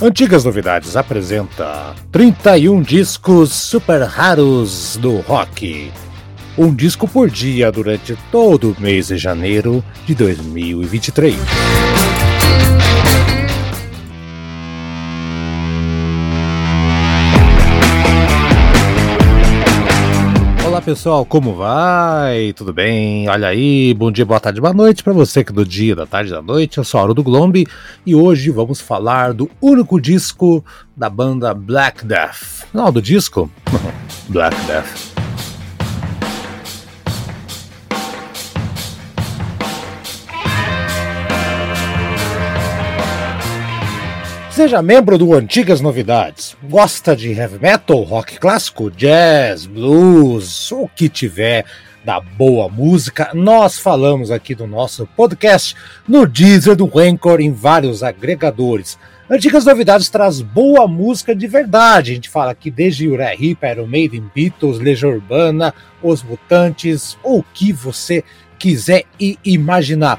Antigas Novidades apresenta 31 discos super raros do rock. Um disco por dia durante todo o mês de janeiro de 2023. Pessoal, como vai? Tudo bem? Olha aí, bom dia, boa tarde, boa noite para você que é do dia, da tarde, da noite. Eu sou Auro do Glombe e hoje vamos falar do único disco da banda Black Death. Não, do disco? Black Death. Seja membro do Antigas Novidades. Gosta de heavy metal, rock clássico, jazz, blues, o que tiver da boa música, nós falamos aqui do nosso podcast no Deezer do Anchor em vários agregadores. Antigas Novidades traz boa música de verdade. A gente fala aqui desde Uriah Heep, Iron Maiden, Beatles, Legião Urbana, Os Mutantes, o que você quiser e imaginar.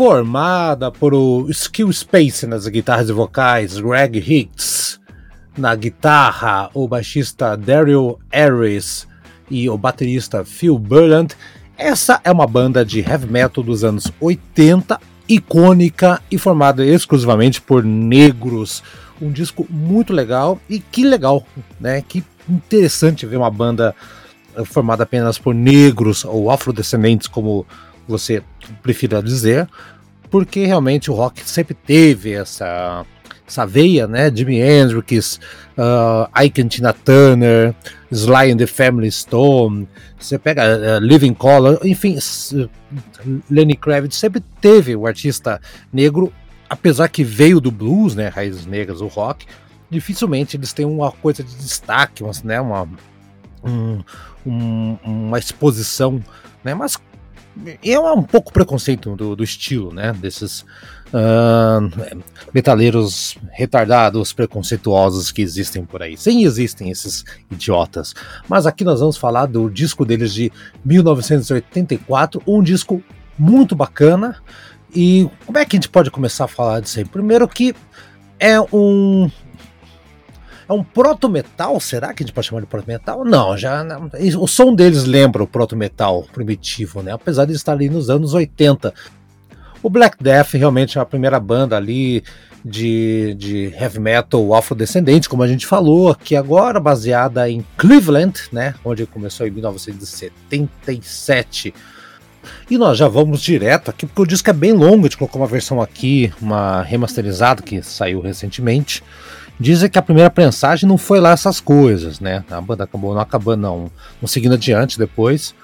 Formada por Skill Space nas guitarras e vocais, Greg Hicks na guitarra, o baixista Daryl Harris e o baterista Phil Burland. Essa é uma banda de heavy metal dos anos 80, icônica e formada exclusivamente por negros. Um disco muito legal e que legal, né? Que interessante ver uma banda eh, formada apenas por negros ou afrodescendentes, como você prefira dizer, porque realmente o rock sempre teve essa, essa veia, né? Jimi Hendrix, uh, Ike Tina Turner, Sly and the Family Stone, você pega uh, Living Color, enfim, Lenny Kravitz sempre teve o artista negro, apesar que veio do blues, né? Raízes negras, o rock, dificilmente eles têm uma coisa de destaque, né? Uma, um, um, uma exposição, né? Mas é um pouco preconceito do, do estilo, né? Desses uh, metaleiros retardados, preconceituosos que existem por aí. Sim, existem esses idiotas. Mas aqui nós vamos falar do disco deles de 1984, um disco muito bacana. E como é que a gente pode começar a falar disso aí? Primeiro que é um é um proto-metal, será que a gente pode chamar de proto-metal? Não, já o som deles lembra o proto-metal primitivo, né? Apesar de estar ali nos anos 80. O Black Death realmente é a primeira banda ali de, de heavy metal afrodescendente, como a gente falou aqui agora, baseada em Cleveland, né? Onde começou em 1977. E nós já vamos direto aqui, porque o disco é bem longo, a gente colocou uma versão aqui, uma remasterizada que saiu recentemente. Dizem que a primeira prensagem não foi lá essas coisas, né? A banda acabou não acabando, não, não seguindo adiante depois.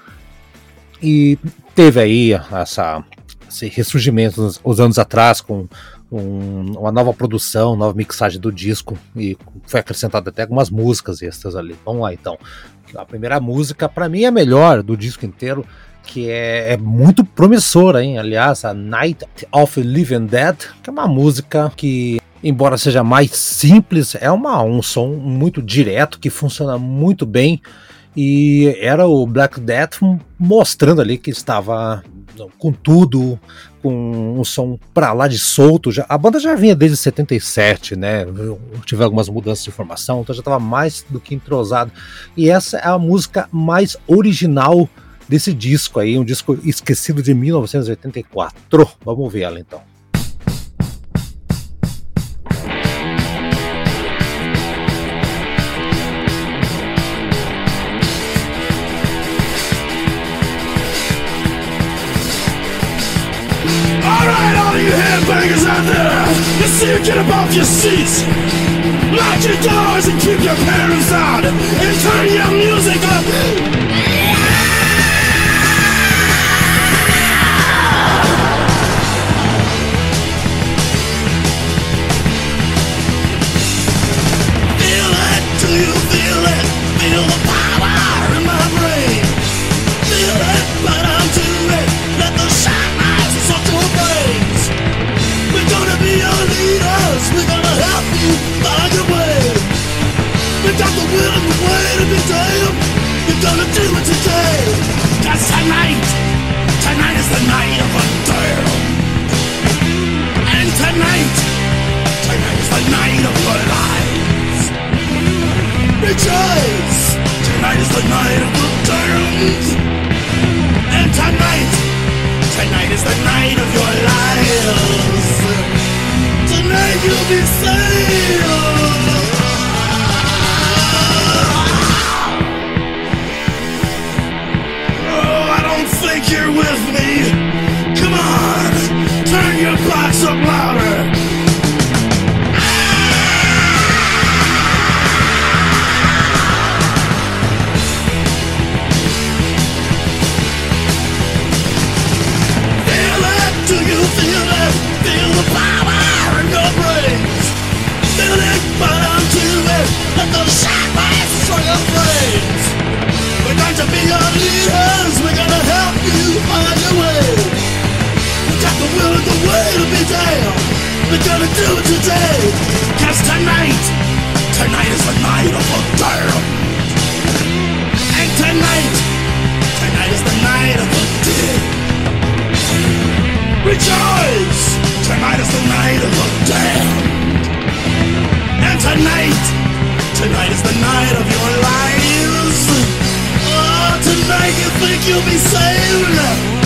E teve aí essa, esse ressurgimento uns, uns anos atrás com um, uma nova produção, nova mixagem do disco e foi acrescentado até algumas músicas extras ali. Vamos lá então. A primeira música, para mim, é a melhor do disco inteiro, que é, é, muito promissora, hein? Aliás, a Night of Living Dead, que é uma música que embora seja mais simples, é uma, um som muito direto que funciona muito bem. E era o Black Death mostrando ali que estava com tudo, com um som para lá de solto. Já, a banda já vinha desde 77, né? Tive algumas mudanças de formação, então já estava mais do que entrosado. E essa é a música mais original desse disco aí, um disco esquecido de 1984. Vamos ver ela então. All you headbangers out there, you see you get above your seats. Lock your doors and keep your parents out, and turn your music up. the night And tonight, tonight is the night of your lives Tonight you'll be saved. do today? Cause tonight, tonight is the night of a girl. And tonight, tonight is the night of a dick. Rejoice! Tonight is the night of a damn. And tonight, tonight is the night of your lives. Oh, tonight you think you'll be saved.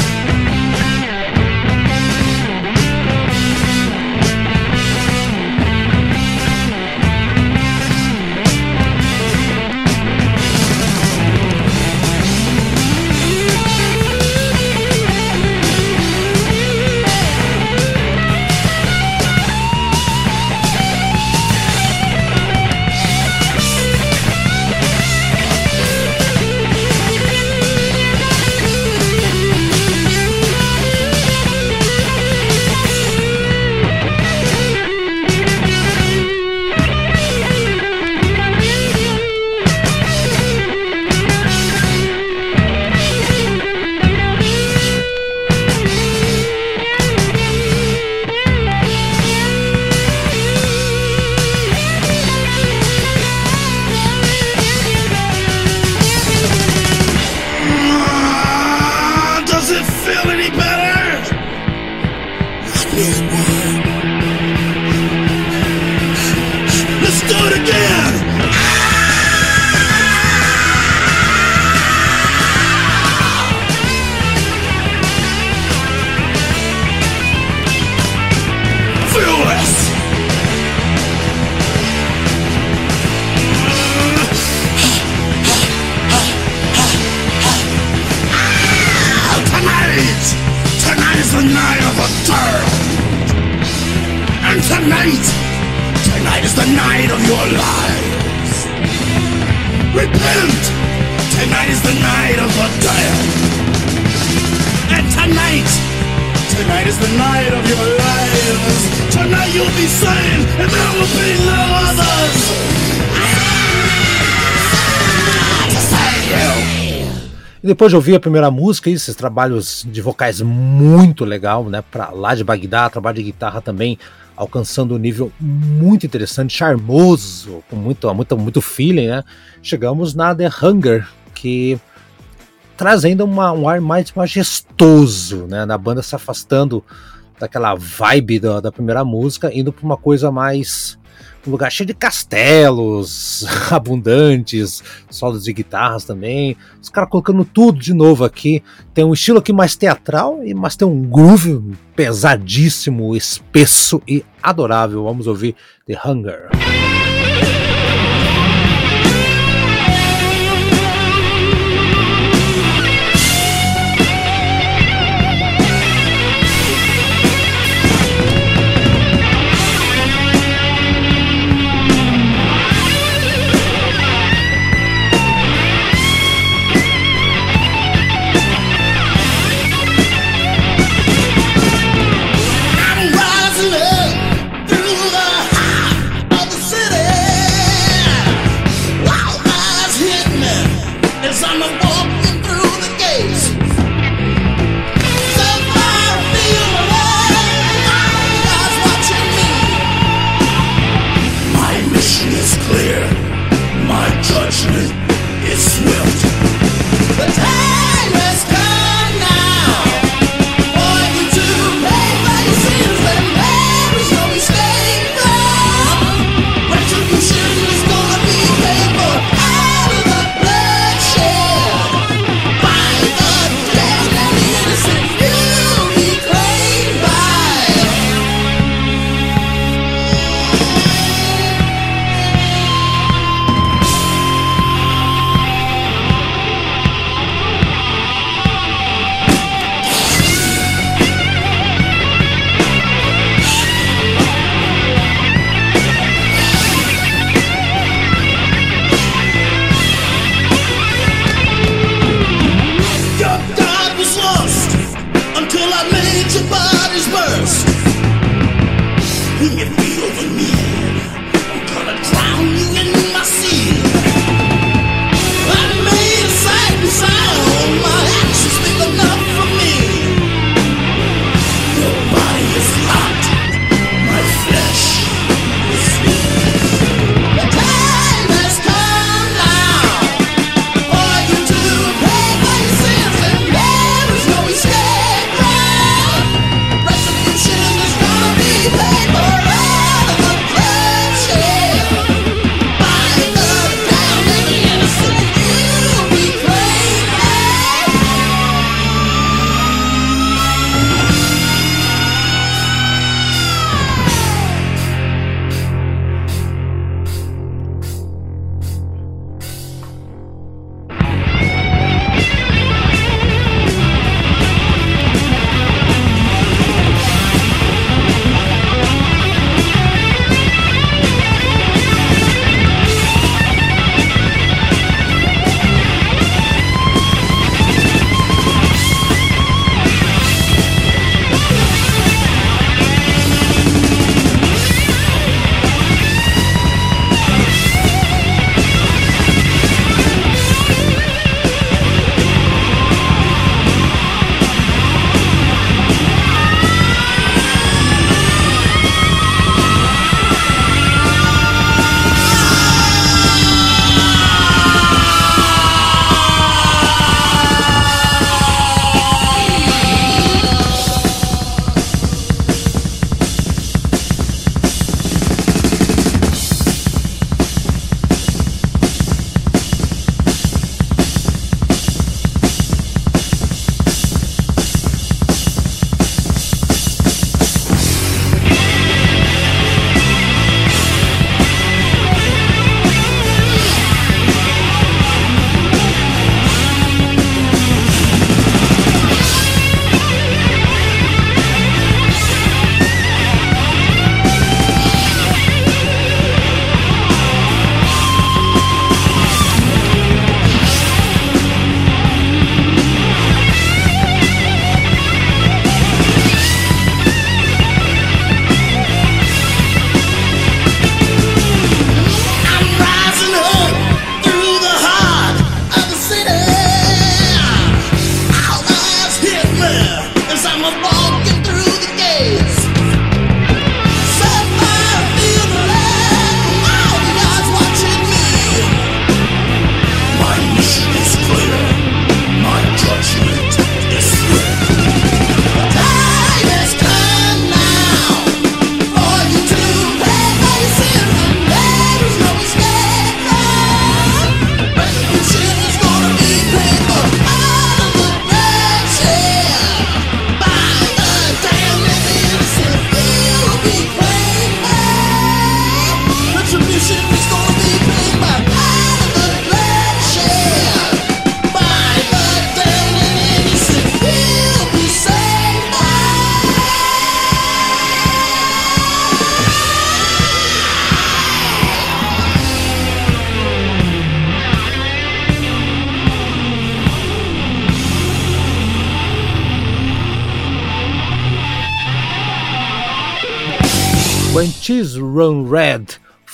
night of your lives. Repent. Tonight is the night of the dead. And tonight, tonight is the night of your lives. Tonight you'll be saved, and there will be no others. Ah. E depois de ouvir a primeira música, esses trabalhos de vocais muito legal, né? Pra lá de Bagdá, trabalho de guitarra também alcançando um nível muito interessante, charmoso, com muito, muito, muito feeling, né? Chegamos na The Hunger, que traz ainda uma, um ar mais majestoso, né? Na banda se afastando daquela vibe da, da primeira música, indo para uma coisa mais um lugar cheio de castelos abundantes, solos de guitarras também. Os caras colocando tudo de novo aqui. Tem um estilo aqui mais teatral, mas tem um groove pesadíssimo, espesso e adorável. Vamos ouvir The Hunger. Cause I'm a boss.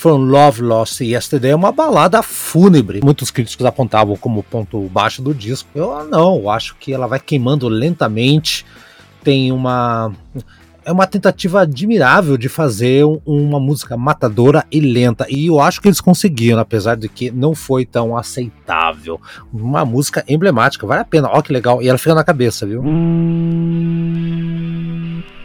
From Love Lost Yesterday é uma balada fúnebre. Muitos críticos apontavam como ponto baixo do disco. Eu não, eu acho que ela vai queimando lentamente. Tem uma é uma tentativa admirável de fazer uma música matadora e lenta. E eu acho que eles conseguiram, apesar de que não foi tão aceitável. Uma música emblemática, vale a pena. Ó que legal. E ela fica na cabeça, viu? Fear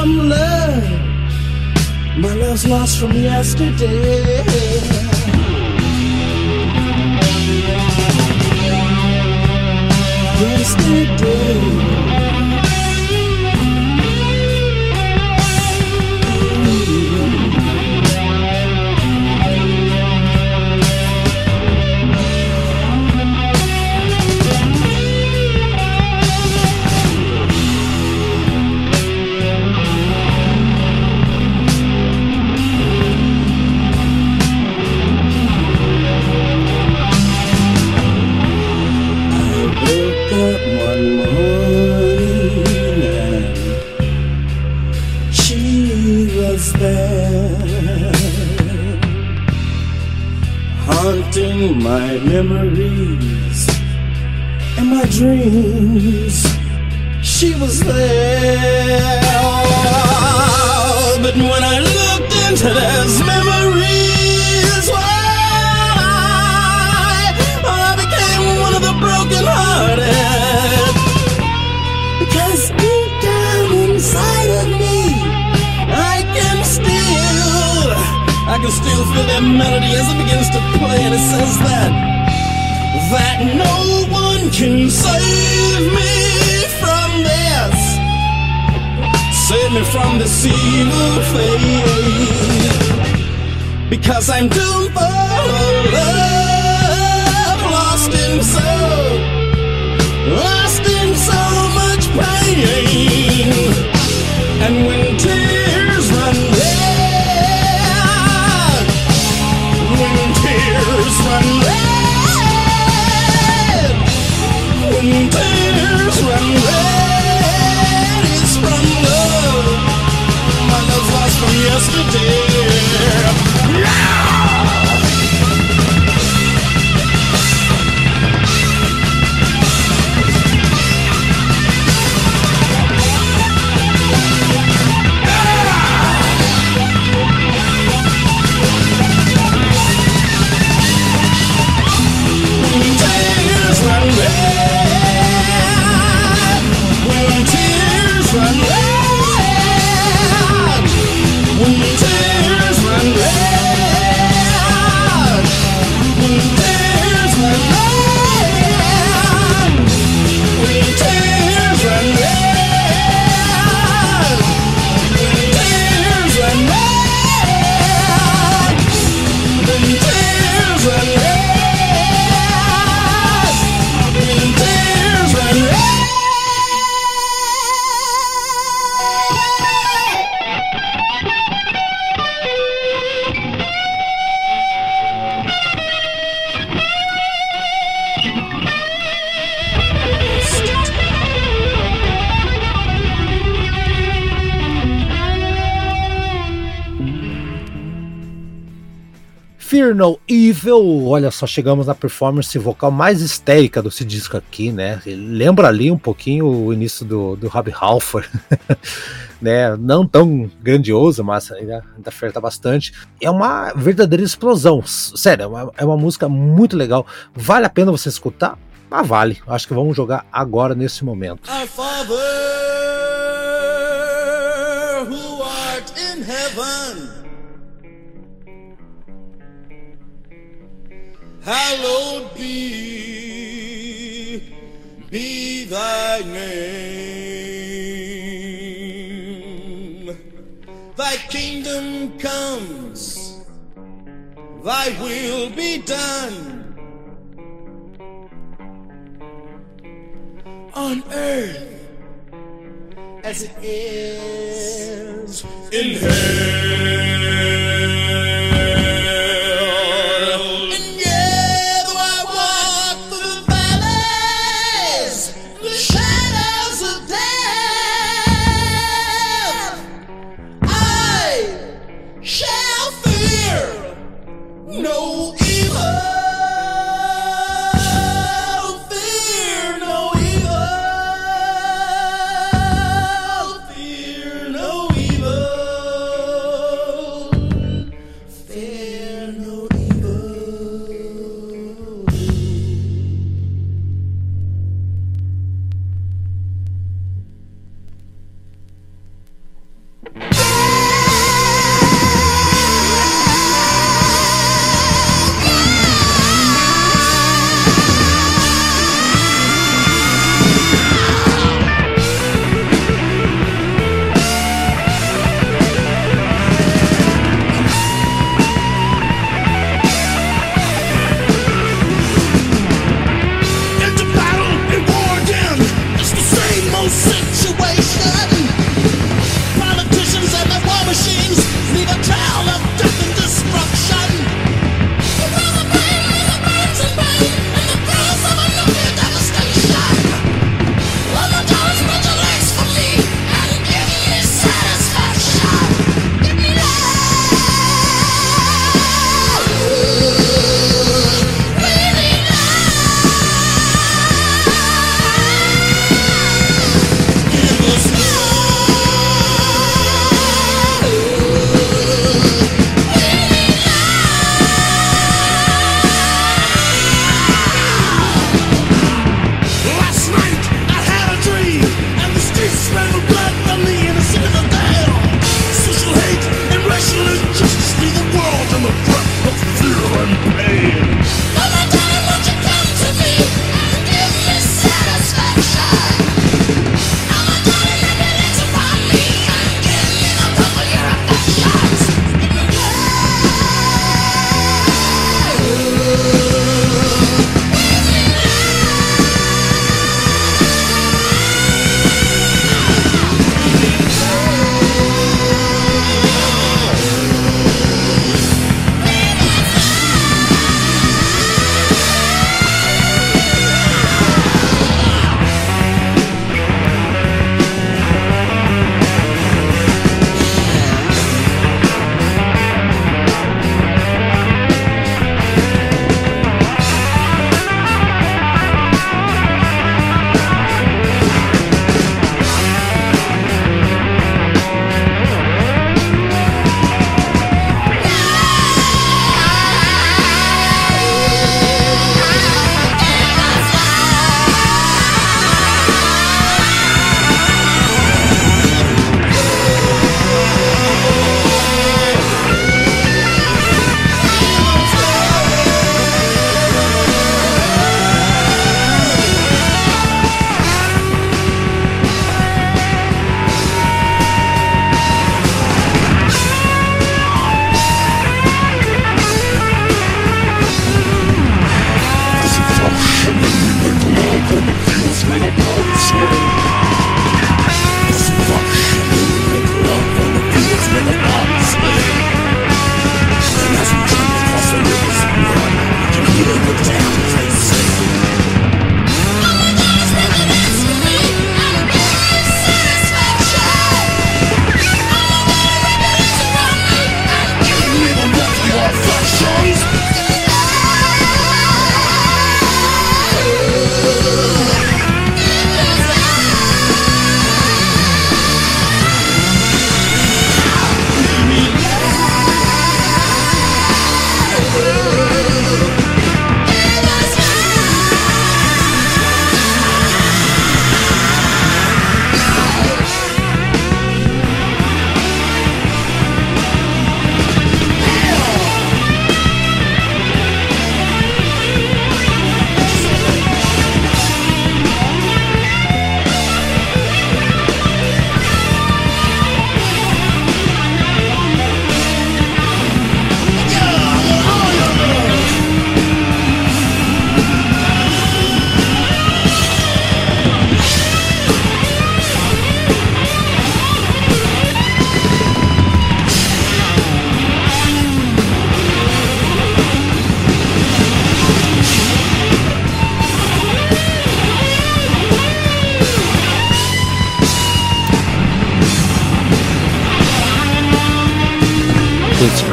some love. My love's lost from yesterday. yesterday. my memories and my dreams. She was there, but when I looked into those memories. can still feel that melody as it begins to play and it says that That no one can save me from this. Save me from this evil fate. Because I'm doomed for love Lost in so Lost in so much pain. And when sunrise Evil, olha só, chegamos na performance vocal mais histérica desse disco aqui, né? Lembra ali um pouquinho o início do, do Rob Halford, né? Não tão grandioso, mas ainda, ainda oferta bastante. É uma verdadeira explosão, sério, é uma, é uma música muito legal. Vale a pena você escutar? Ah, vale. Acho que vamos jogar agora nesse momento. Our Father who art in heaven. Hallowed be, be thy name. Thy kingdom comes, thy will be done. On earth as it is in heaven.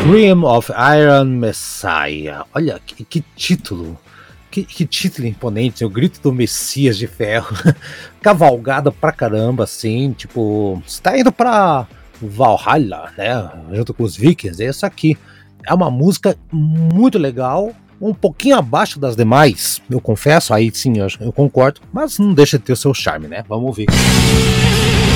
Scream of Iron Messiah. Olha que, que título. Que, que, título imponente, o grito do Messias de ferro. Cavalgada pra caramba, assim, tipo, está indo pra Valhalla, né? Junto com os Vikings. Essa aqui é uma música muito legal, um pouquinho abaixo das demais, eu confesso, aí sim eu, eu concordo, mas não deixa de ter o seu charme, né? Vamos ouvir. myself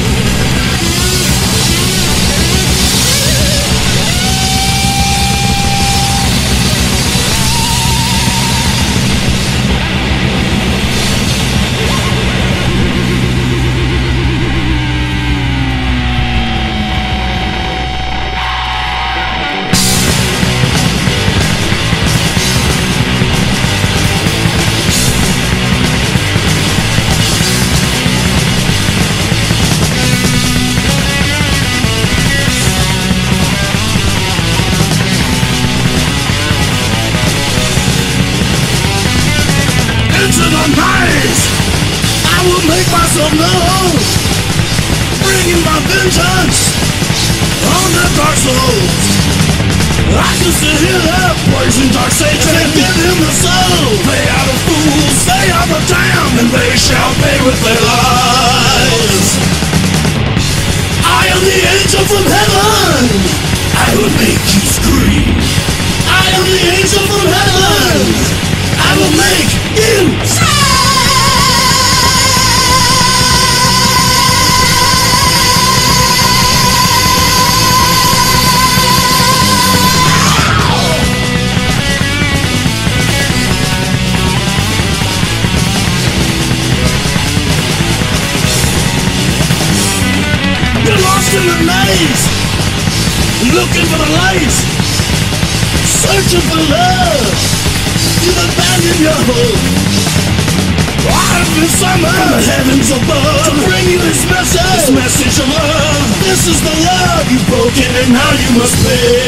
shall pay with their lives how you must play.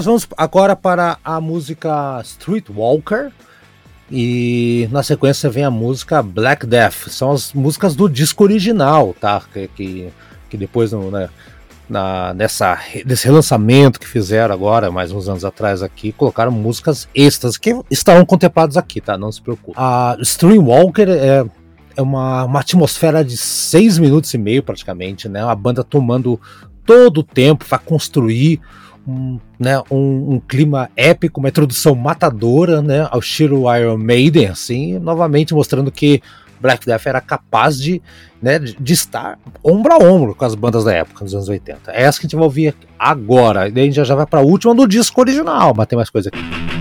Nós vamos agora para a música Streetwalker. E na sequência vem a música Black Death. São as músicas do disco original, tá? Que, que, que depois né, na, nessa, nesse relançamento que fizeram agora, mais uns anos atrás aqui, colocaram músicas extras que estarão contempladas aqui, tá? Não se preocupe. A Streamwalker é, é uma, uma atmosfera de seis minutos e meio praticamente, né? A banda tomando todo o tempo para construir um, né, um, um, clima épico, uma introdução matadora né, ao estilo Iron Maiden, assim, novamente mostrando que Black Death era capaz de, né, de estar ombro a ombro com as bandas da época, dos anos 80. É essa que a gente vai ouvir agora, e daí a gente já vai para a última do disco original, mas tem mais coisa aqui.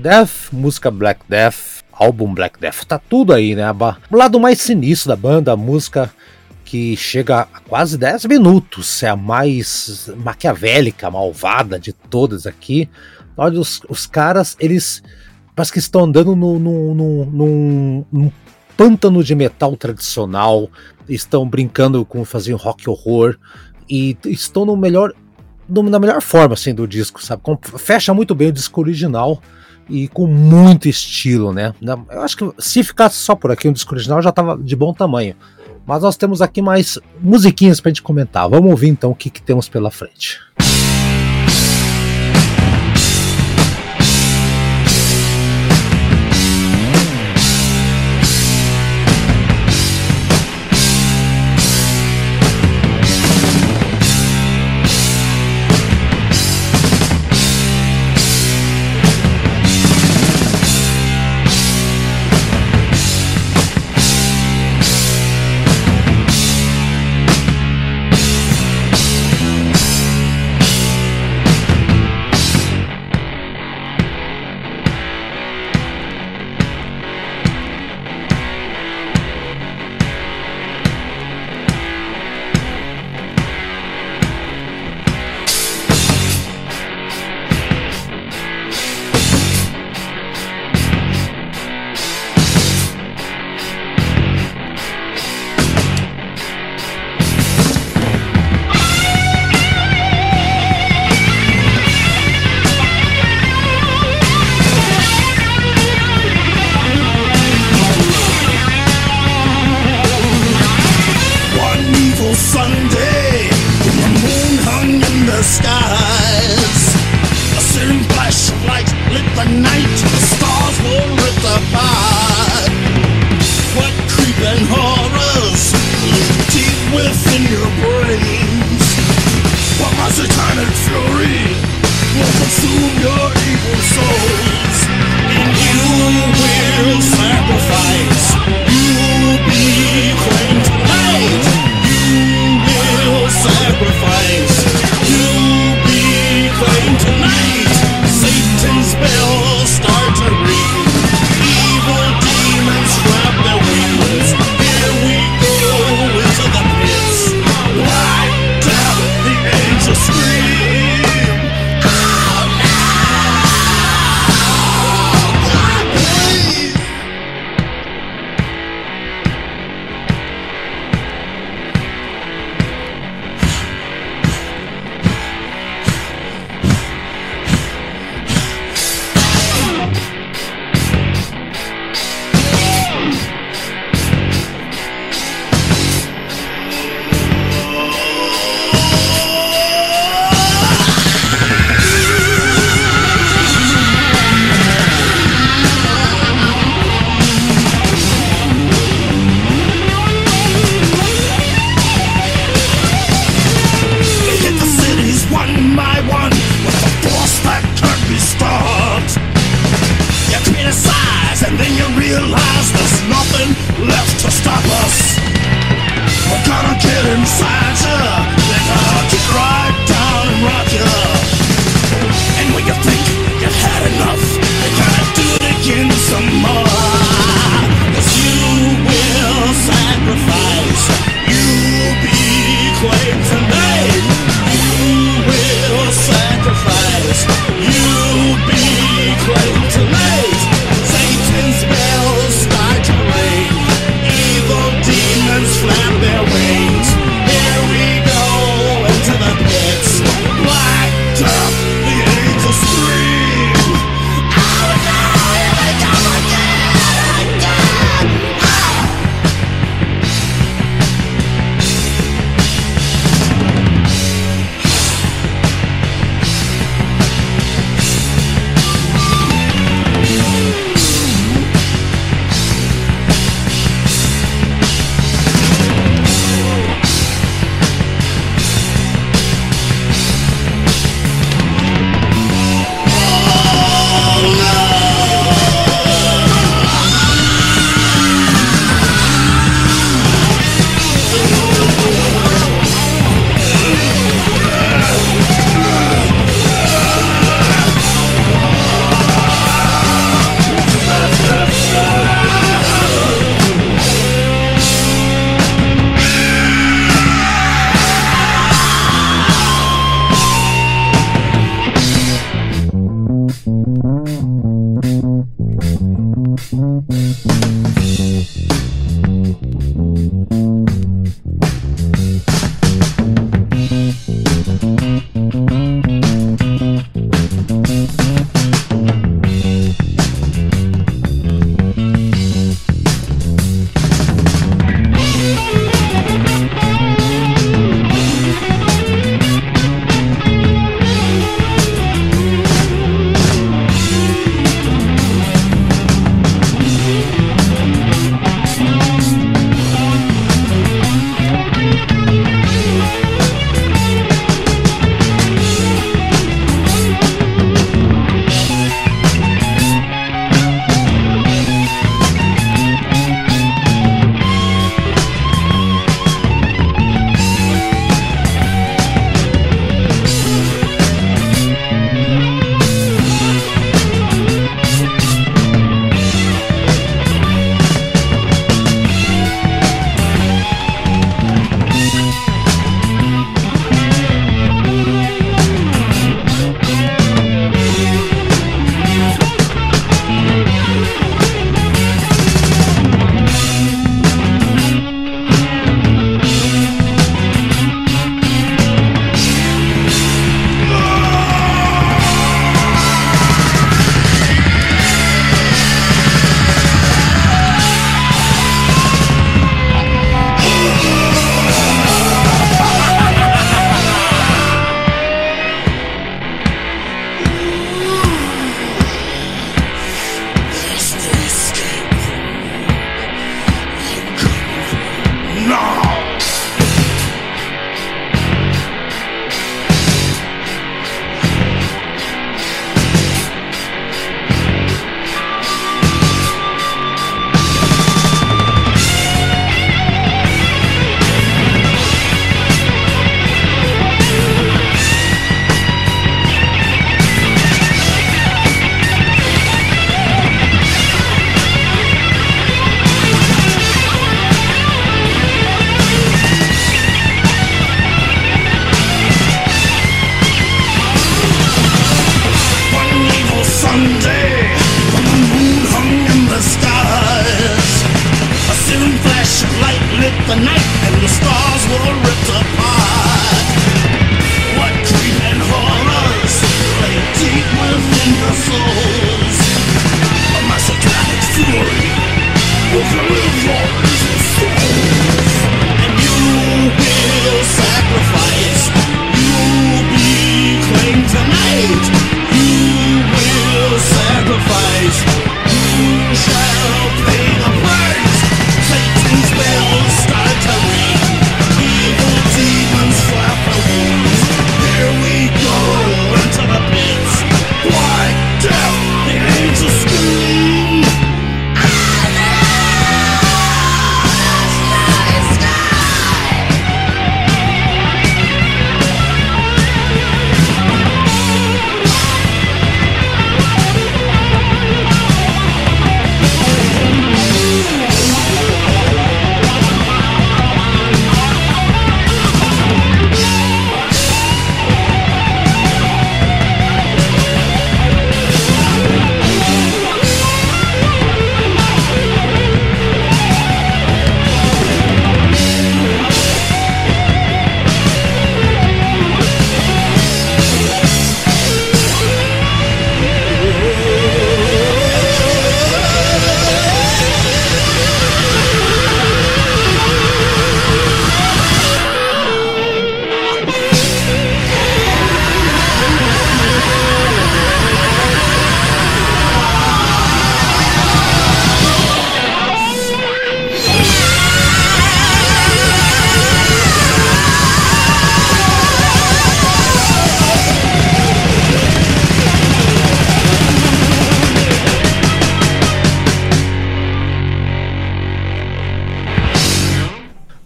Death, música Black Death, álbum Black Death, tá tudo aí, né? O lado mais sinistro da banda, a música que chega a quase 10 minutos, é a mais maquiavélica, malvada de todas aqui. Olha, os, os caras, eles parece que estão andando no, no, no, num, num pântano de metal tradicional, estão brincando com fazer rock horror e estão no melhor na melhor forma assim do disco, sabe? Fecha muito bem o disco original e com muito estilo, né? Eu acho que se ficasse só por aqui um disco original já estava de bom tamanho. Mas nós temos aqui mais musiquinhas para gente comentar. Vamos ouvir então o que, que temos pela frente.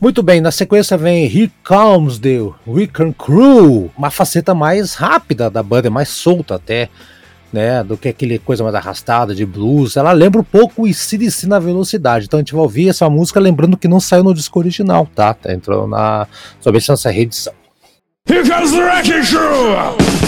Muito bem, na sequência vem Here Comes the Weekend Crew, uma faceta mais rápida da banda, mais solta até, né, do que aquele coisa mais arrastada de blues. Ela lembra um pouco o ICDC na velocidade, então a gente vai ouvir essa música lembrando que não saiu no disco original, tá? Entrou na, somente nessa reedição. Here comes the Wrecking Crew!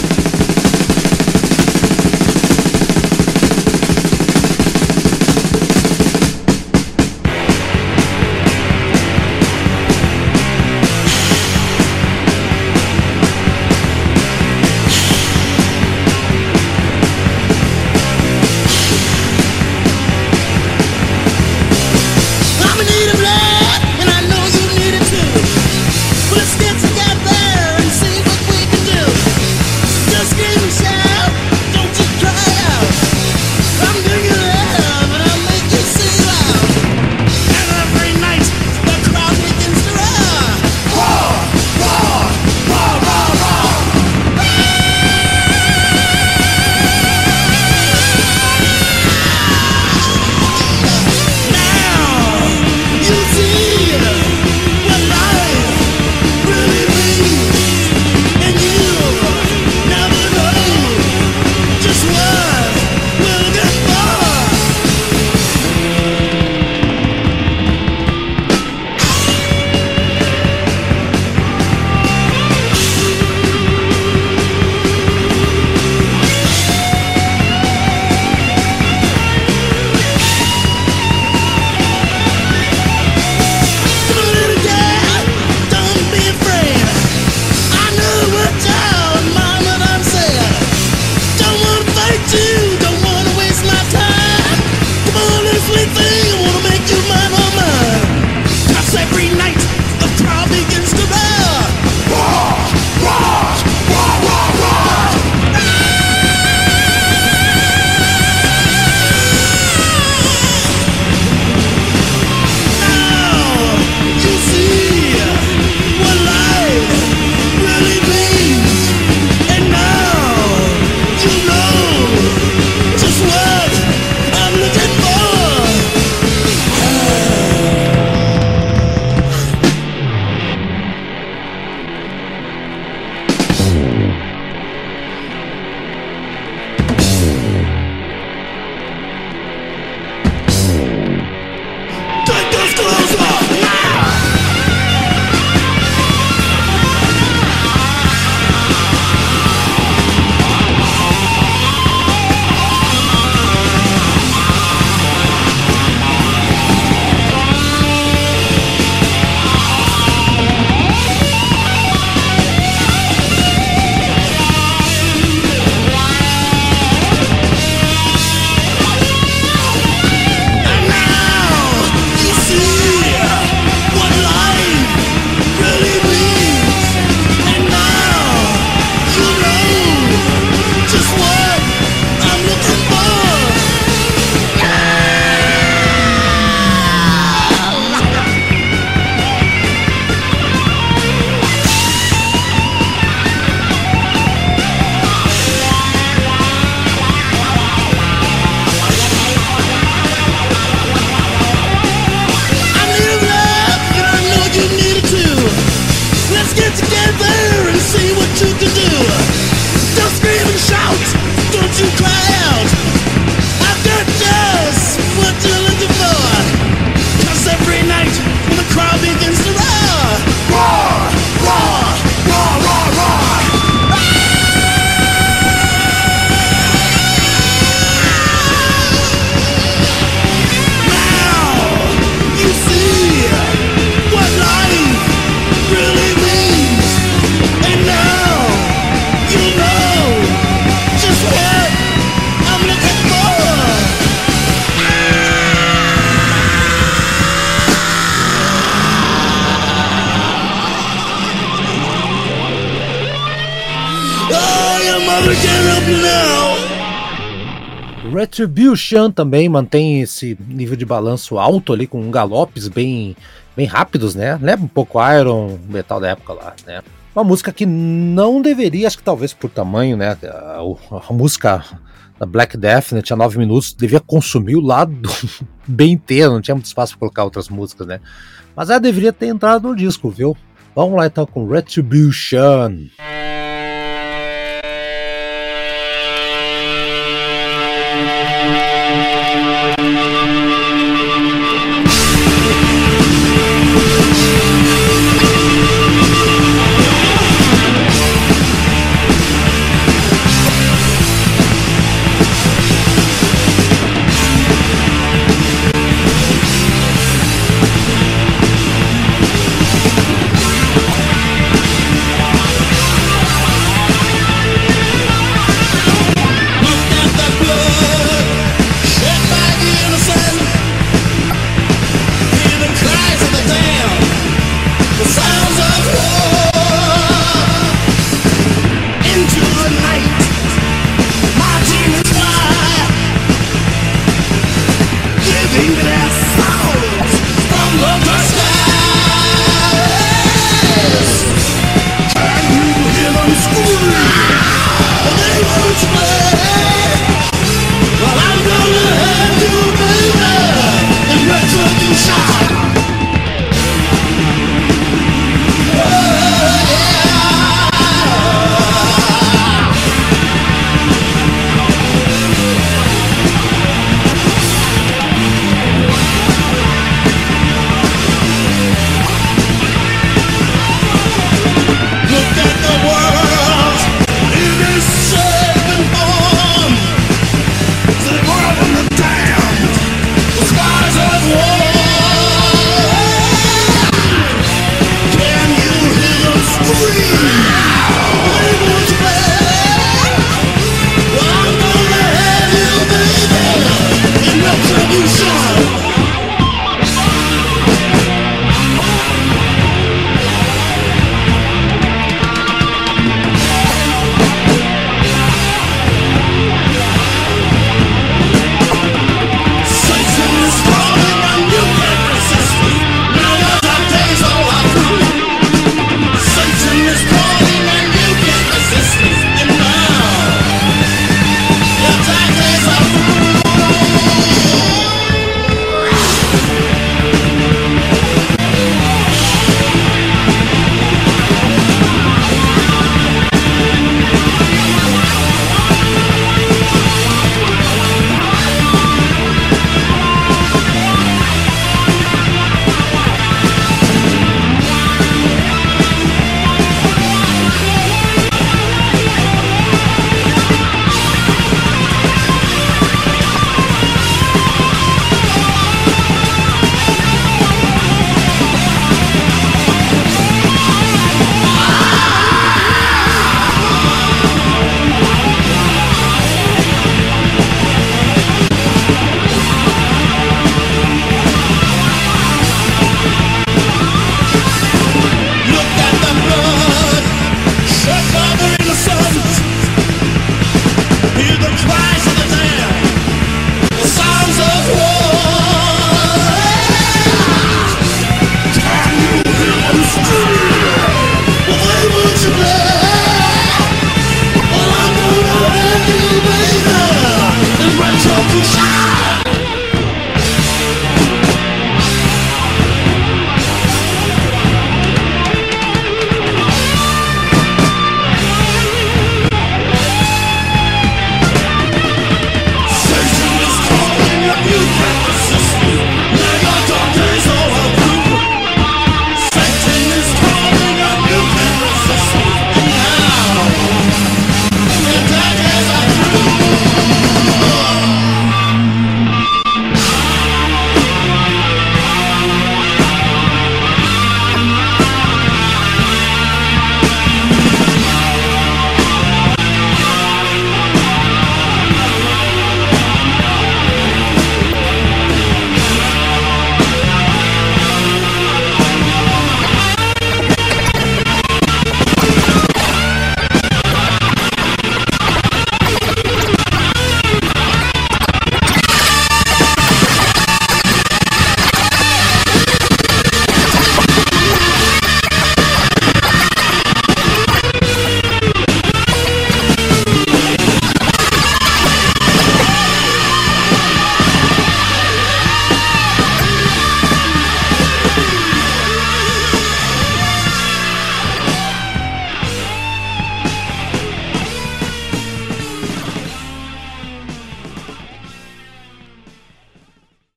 Retribution também mantém esse nível de balanço alto ali, com galopes bem, bem rápidos, né? Lembra um pouco Iron Metal da época lá, né? Uma música que não deveria, acho que talvez por tamanho, né? A, a, a música da Black Death, né, tinha nove minutos, devia consumir o lado bem inteiro, não tinha muito espaço para colocar outras músicas, né? Mas ela deveria ter entrado no disco, viu? Vamos lá então com Retribution.